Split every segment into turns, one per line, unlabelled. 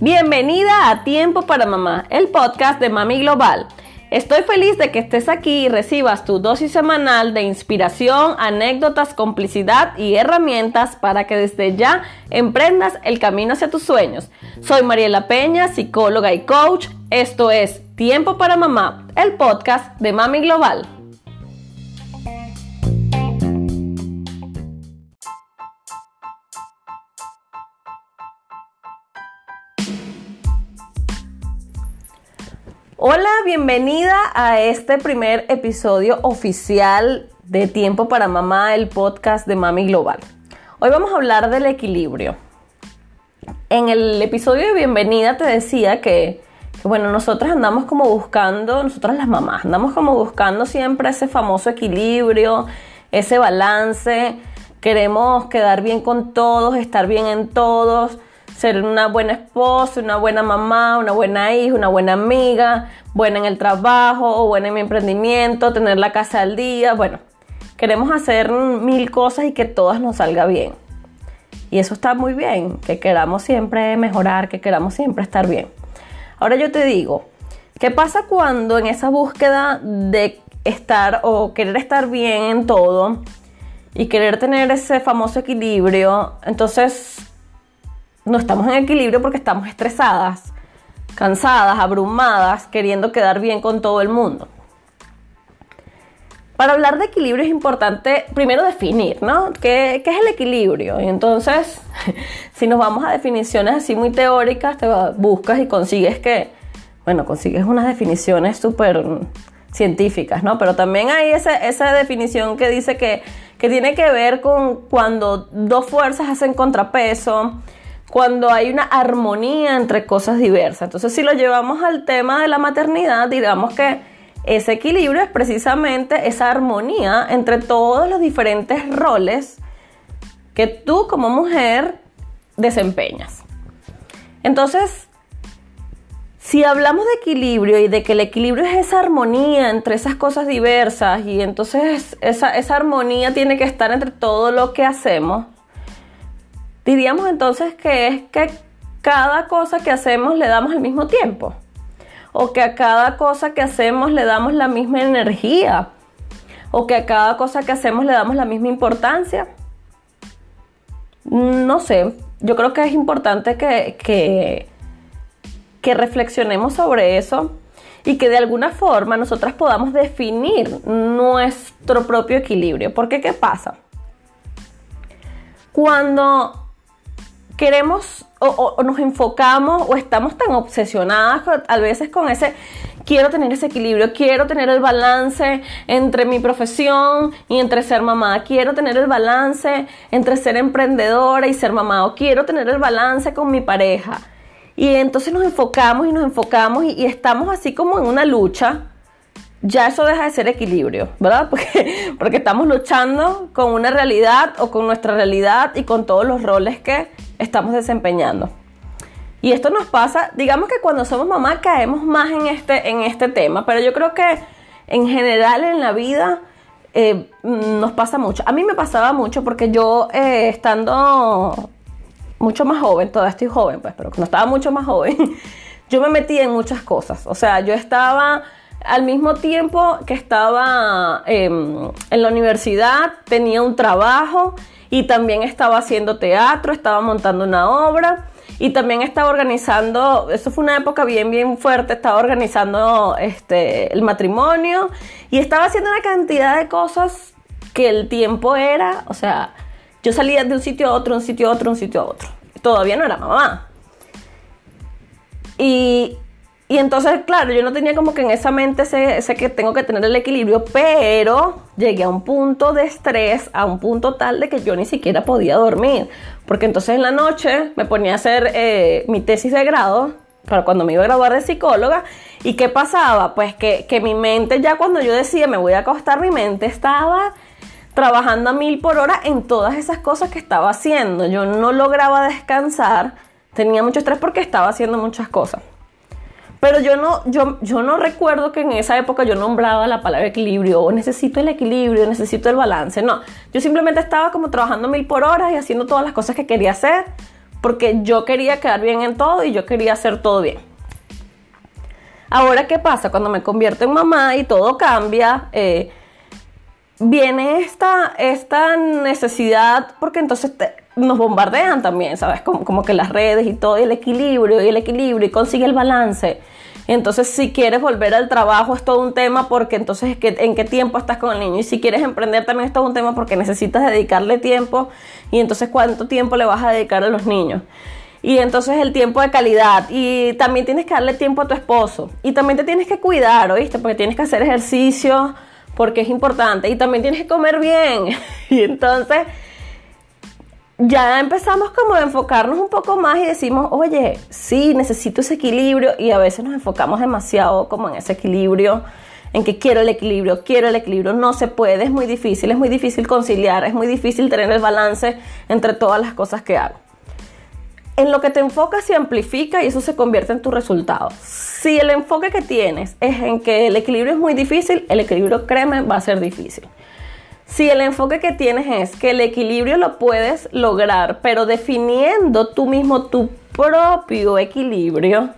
Bienvenida a Tiempo para Mamá, el podcast de Mami Global. Estoy feliz de que estés aquí y recibas tu dosis semanal de inspiración, anécdotas, complicidad y herramientas para que desde ya emprendas el camino hacia tus sueños. Soy Mariela Peña, psicóloga y coach. Esto es Tiempo para Mamá, el podcast de Mami Global. Bienvenida a este primer episodio oficial de Tiempo para Mamá, el podcast de Mami Global. Hoy vamos a hablar del equilibrio. En el episodio de bienvenida te decía que, que bueno, nosotros andamos como buscando, nosotras las mamás, andamos como buscando siempre ese famoso equilibrio, ese balance. Queremos quedar bien con todos, estar bien en todos ser una buena esposa, una buena mamá, una buena hija, una buena amiga, buena en el trabajo o buena en mi emprendimiento, tener la casa al día. Bueno, queremos hacer mil cosas y que todas nos salga bien. Y eso está muy bien, que queramos siempre mejorar, que queramos siempre estar bien. Ahora yo te digo, ¿qué pasa cuando en esa búsqueda de estar o querer estar bien en todo y querer tener ese famoso equilibrio, entonces no estamos en equilibrio porque estamos estresadas, cansadas, abrumadas, queriendo quedar bien con todo el mundo. Para hablar de equilibrio es importante primero definir, ¿no? ¿Qué, es el equilibrio? Y entonces, si nos vamos a definiciones así muy teóricas, te buscas y consigues que, bueno, consigues unas definiciones súper científicas, ¿no? Pero también hay esa definición que dice que, que tiene que ver con cuando dos fuerzas hacen contrapeso, cuando hay una armonía entre cosas diversas. Entonces, si lo llevamos al tema de la maternidad, digamos que ese equilibrio es precisamente esa armonía entre todos los diferentes roles que tú como mujer desempeñas. Entonces, si hablamos de equilibrio y de que el equilibrio es esa armonía entre esas cosas diversas y entonces esa, esa armonía tiene que estar entre todo lo que hacemos, Diríamos entonces que es que cada cosa que hacemos le damos el mismo tiempo. O que a cada cosa que hacemos le damos la misma energía. O que a cada cosa que hacemos le damos la misma importancia. No sé, yo creo que es importante que, que, que reflexionemos sobre eso y que de alguna forma nosotras podamos definir nuestro propio equilibrio. Porque ¿qué pasa? Cuando queremos o, nos enfocamos o estamos tan obsesionadas a veces con ese quiero tener ese equilibrio, quiero tener el balance entre mi profesión y entre ser mamá, quiero tener el balance entre ser emprendedora y ser mamá, o quiero tener el balance con mi pareja. Y entonces nos enfocamos y nos enfocamos y estamos así como en una lucha ya eso deja de ser equilibrio, ¿verdad? Porque, porque estamos luchando con una realidad o con nuestra realidad y con todos los roles que estamos desempeñando. Y esto nos pasa, digamos que cuando somos mamá caemos más en este, en este tema, pero yo creo que en general en la vida eh, nos pasa mucho. A mí me pasaba mucho porque yo eh, estando mucho más joven, todavía estoy joven, pues, pero cuando estaba mucho más joven, yo me metí en muchas cosas. O sea, yo estaba al mismo tiempo que estaba em, en la universidad, tenía un trabajo y también estaba haciendo teatro, estaba montando una obra y también estaba organizando, eso fue una época bien, bien fuerte, estaba organizando este, el matrimonio y estaba haciendo una cantidad de cosas que el tiempo era, o sea, yo salía de un sitio a otro, un sitio a otro, un sitio a otro. Todavía no era mamá. Y y entonces, claro, yo no tenía como que en esa mente ese, que tengo que tener el equilibrio, pero llegué a un punto de estrés, a un punto tal de que yo ni siquiera podía dormir. Porque entonces en la noche me ponía a hacer eh, mi tesis de grado, para cuando me iba a graduar de psicóloga. ¿Y qué pasaba? Pues que, que mi mente ya cuando yo decía me voy a acostar, mi mente estaba trabajando a mil por hora en todas esas cosas que estaba haciendo. Yo no lograba descansar, tenía mucho estrés porque estaba haciendo muchas cosas. Pero yo no, yo, yo no recuerdo que en esa época yo nombraba la palabra equilibrio o necesito el equilibrio, necesito el balance. No, yo simplemente estaba como trabajando mil por hora y haciendo todas las cosas que quería hacer porque yo quería quedar bien en todo y yo quería hacer todo bien. Ahora, ¿qué pasa? Cuando me convierto en mamá y todo cambia, eh, viene esta, esta necesidad, porque entonces nos bombardean también, ¿sabes? Como, como, que las redes y todo, y el equilibrio, y el equilibrio, y consigue el balance. Entonces, si quieres volver al trabajo, es todo un tema, porque entonces, ¿en qué tiempo estás con el niño? Y si quieres emprender, también es todo un tema, porque necesitas dedicarle tiempo, y entonces, ¿cuánto tiempo le vas a dedicar a los niños? Y entonces el tiempo de calidad. Y también tienes que darle tiempo a tu esposo. Y también te tienes que cuidar, ¿oíste? Porque tienes que hacer ejercicio, porque es importante. Y también tienes que comer bien. y entonces ya empezamos como a enfocarnos un poco más y decimos, oye, sí, necesito ese equilibrio. Y a veces nos enfocamos demasiado como en ese equilibrio en que quiero el equilibrio, quiero el equilibrio, no se puede, es muy difícil, es muy difícil conciliar, es muy difícil tener el balance entre todas las cosas que hago. En lo que te enfocas se amplifica y eso se convierte en tu resultado. Si el enfoque que tienes es en que el equilibrio es muy difícil, el equilibrio, créeme, va a ser difícil. Si el enfoque que tienes es que el equilibrio lo puedes lograr, pero definiendo tú mismo tu propio equilibrio,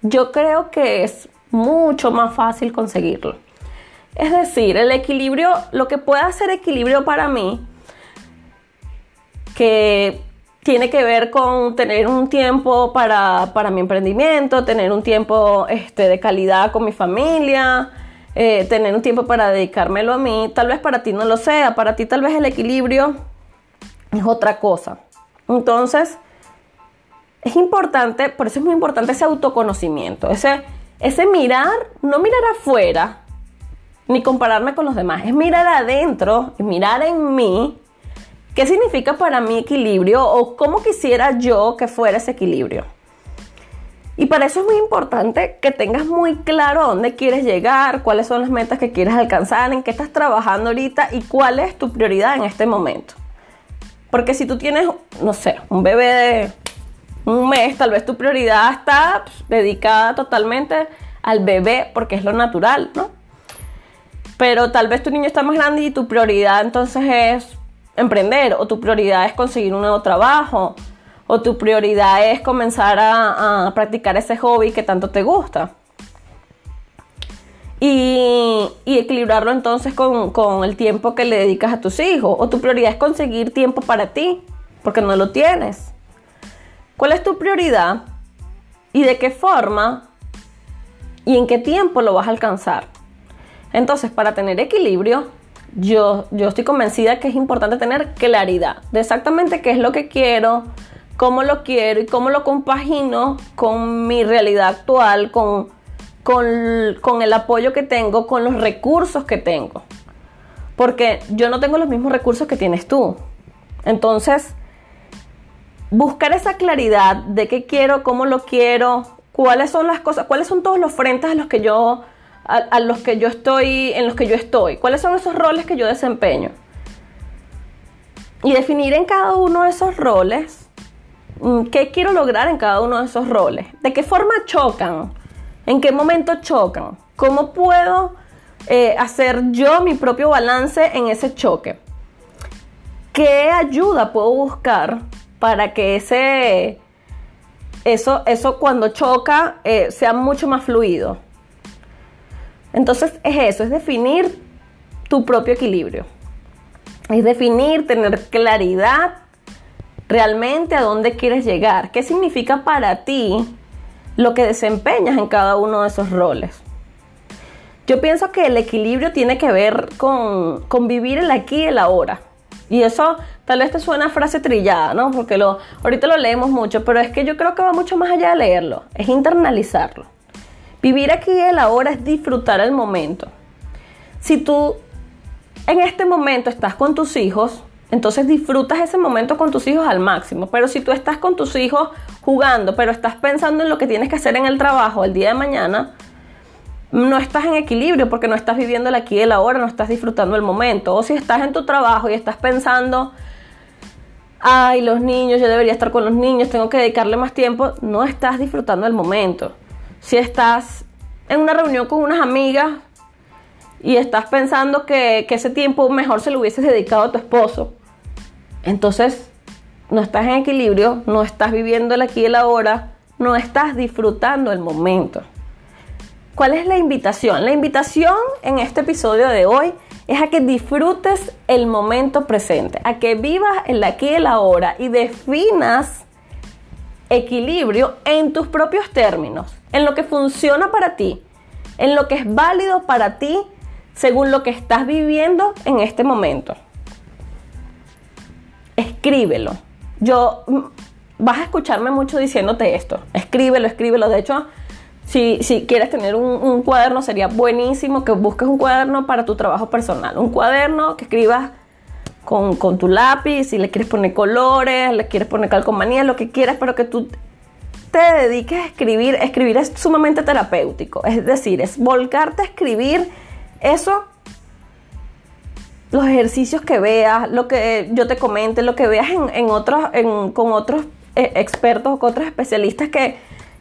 yo creo que es mucho más fácil conseguirlo. Es decir, el equilibrio, lo que puede hacer equilibrio para mí, que tiene que ver con tener un tiempo para, mi emprendimiento, tener un tiempo este, de calidad con mi familia, eh, tener un tiempo para dedicármelo a mí. Tal vez para ti no lo sea, para ti tal vez el equilibrio es otra cosa. Entonces, es importante, por eso es muy importante ese autoconocimiento, ese, ese mirar, no mirar afuera, ni compararme con los demás, es mirar adentro, mirar en mí ¿Qué significa para mí equilibrio o cómo quisiera yo que fuera ese equilibrio? Y para eso es muy importante que tengas muy claro dónde quieres llegar, cuáles son las metas que quieres alcanzar, en qué estás trabajando ahorita y cuál es tu prioridad en este momento. Porque si tú tienes, no sé, un bebé de un mes, tal vez tu prioridad está pues, dedicada totalmente al bebé porque es lo natural, ¿no? Pero tal vez tu niño está más grande y tu prioridad entonces es emprender o tu prioridad es conseguir un nuevo trabajo o tu prioridad es comenzar a, practicar ese hobby que tanto te gusta. Y, equilibrarlo entonces con, con, el tiempo que le dedicas a tus hijos. O tu prioridad es conseguir tiempo para ti, porque no lo tienes. ¿Cuál es tu prioridad? ¿Y de qué forma? ¿Y en qué tiempo lo vas a alcanzar? Entonces, para tener equilibrio, yo, yo estoy convencida que es importante tener claridad de exactamente qué es lo que quiero, cómo lo quiero y cómo lo compagino con mi realidad actual, con, con, con el apoyo que tengo, con los recursos que tengo. Porque yo no tengo los mismos recursos que tienes tú. Entonces, buscar esa claridad de qué quiero, cómo lo quiero, cuáles son las cosas, cuáles son todos los frentes a los que yo a, los que yo estoy, en los que yo estoy, cuáles son esos roles que yo desempeño. Y definir en cada uno de esos roles mm, qué quiero lograr en cada uno de esos roles, de qué forma chocan, en qué momento chocan, cómo puedo eh, hacer yo mi propio balance en ese choque, qué ayuda puedo buscar para que ese, eso, eso cuando choca eh, sea mucho más fluido. Entonces es eso, es definir tu propio equilibrio. Es definir, tener claridad realmente a dónde quieres llegar. ¿Qué significa para ti lo que desempeñas en cada uno de esos roles? Yo pienso que el equilibrio tiene que ver con, vivir el aquí y el ahora. Y eso tal vez te suena frase trillada, ¿no? Porque lo, ahorita lo leemos mucho, pero es que yo creo que va mucho más allá de leerlo, es internalizarlo. Vivir aquí y el ahora es disfrutar el momento. Si tú en este momento estás con tus hijos, entonces disfrutas ese momento con tus hijos al máximo. Pero si tú estás con tus hijos jugando, pero estás pensando en lo que tienes que hacer en el trabajo el día de mañana, no estás en equilibrio porque no estás viviendo el aquí y el ahora, no estás disfrutando el momento. O si estás en tu trabajo y estás pensando, ay, los niños, yo debería estar con los niños, tengo que dedicarle más tiempo, no estás disfrutando el momento. Si estás en una reunión con unas amigas y estás pensando que, ese tiempo mejor se lo hubieses dedicado a tu esposo, entonces no estás en equilibrio, no estás viviendo el aquí y el ahora, no estás disfrutando el momento. ¿Cuál es la invitación? La invitación en este episodio de hoy es a que disfrutes el momento presente, a que vivas el aquí y el ahora y definas equilibrio en tus propios términos, en lo que funciona para ti, en lo que es válido para ti según lo que estás viviendo en este momento. Escríbelo. Yo mm, vas a escucharme mucho diciéndote esto. Escríbelo, escríbelo. De hecho, si, si quieres tener un, un, cuaderno, sería buenísimo que busques un cuaderno para tu trabajo personal. Un cuaderno que escribas con, con tu lápiz, si le quieres poner colores, le quieres poner calcomanía, lo que quieras, pero que tú te dediques a escribir. Escribir es sumamente terapéutico. Es decir, es volcarte a escribir eso los ejercicios que veas, lo que yo te comente, lo que veas en, otros, con otros eh, expertos o con otros especialistas que,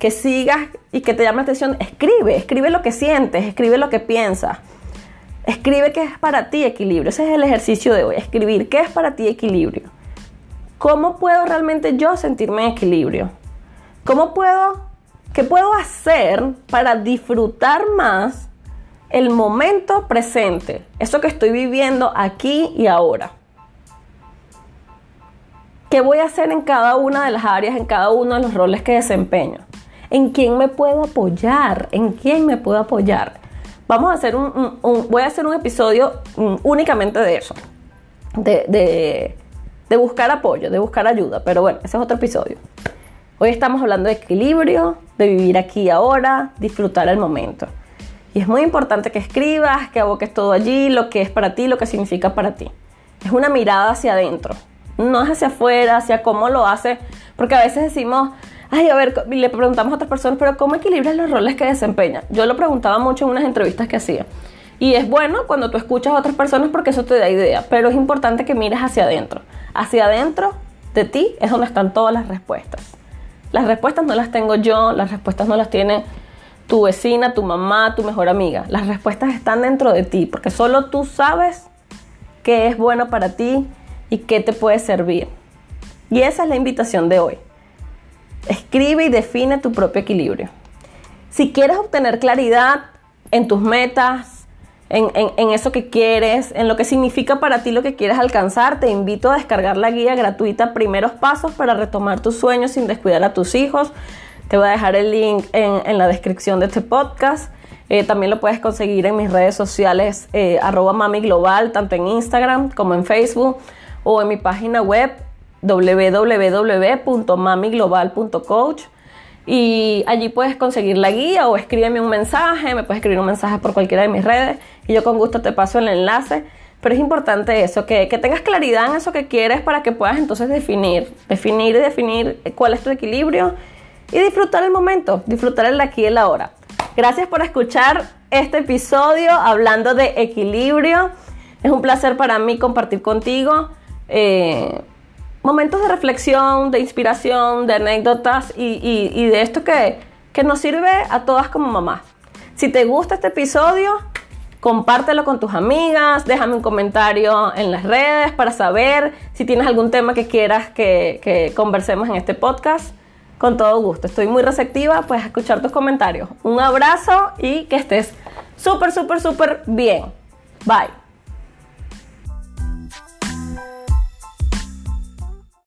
que sigas y que te llame la atención, escribe, escribe lo que sientes, escribe lo que piensas. Escribe qué es para ti equilibrio. Ese es el ejercicio de hoy. Escribir qué es para ti equilibrio. ¿Cómo puedo realmente yo sentirme en equilibrio? ¿Cómo puedo, qué puedo hacer para disfrutar más el momento presente? Eso que estoy viviendo aquí y ahora. ¿Qué voy a hacer en cada una de las áreas, en cada uno de los roles que desempeño? ¿En quién me puedo apoyar? ¿En quién me puedo apoyar? Vamos a hacer un, voy a hacer un episodio mm, únicamente de eso, de, de, buscar apoyo, de buscar ayuda, pero bueno, ese es otro episodio. Hoy estamos hablando de equilibrio, de vivir aquí y ahora, disfrutar el momento. Y es muy importante que escribas, que aboques todo allí, lo que es para ti, lo que significa para ti. Es una mirada hacia adentro, no es hacia afuera, hacia cómo lo hace, porque a veces decimos, ay, a ver, le preguntamos a otras personas, pero ¿cómo equilibras los roles que desempeña? Yo lo preguntaba mucho en unas entrevistas que hacía. Y es bueno cuando tú escuchas a otras personas porque eso te da idea, pero es importante que mires hacia adentro. Hacia adentro de ti es donde están todas las respuestas. Las respuestas no las tengo yo, las respuestas no las tiene tu vecina, tu mamá, tu mejor amiga. Las respuestas están dentro de ti, porque solo tú sabes qué es bueno para ti y qué te puede servir. Y esa es la invitación de hoy. Escribe y define tu propio equilibrio. Si quieres obtener claridad en tus metas, en, eso que quieres, en lo que significa para ti lo que quieres alcanzar, te invito a descargar la guía gratuita Primeros Pasos para retomar tus sueños sin descuidar a tus hijos. Te voy a dejar el link en, la descripción de este podcast. Eh, también lo puedes conseguir en mis redes sociales, eh, mami global, tanto en Instagram como en Facebook o en mi página web www.mamiglobal.coach y allí puedes conseguir la guía o escríbeme un mensaje, me puedes escribir un mensaje por cualquiera de mis redes y yo con gusto te paso el enlace. Pero es importante eso, que, que tengas claridad en eso que quieres para que puedas entonces definir, definir y definir cuál es tu equilibrio y disfrutar el momento, disfrutar el aquí y el ahora. Gracias por escuchar este episodio hablando de equilibrio. Es un placer para mí compartir contigo. Eh, momentos de reflexión, de inspiración, de anécdotas y, de esto que, que nos sirve a todas como mamás. Si te gusta este episodio, compártelo con tus amigas, déjame un comentario en las redes para saber si tienes algún tema que quieras que, que, conversemos en este podcast. Con todo gusto, estoy muy receptiva pues a escuchar tus comentarios. Un abrazo y que estés súper, súper, súper bien. Bye.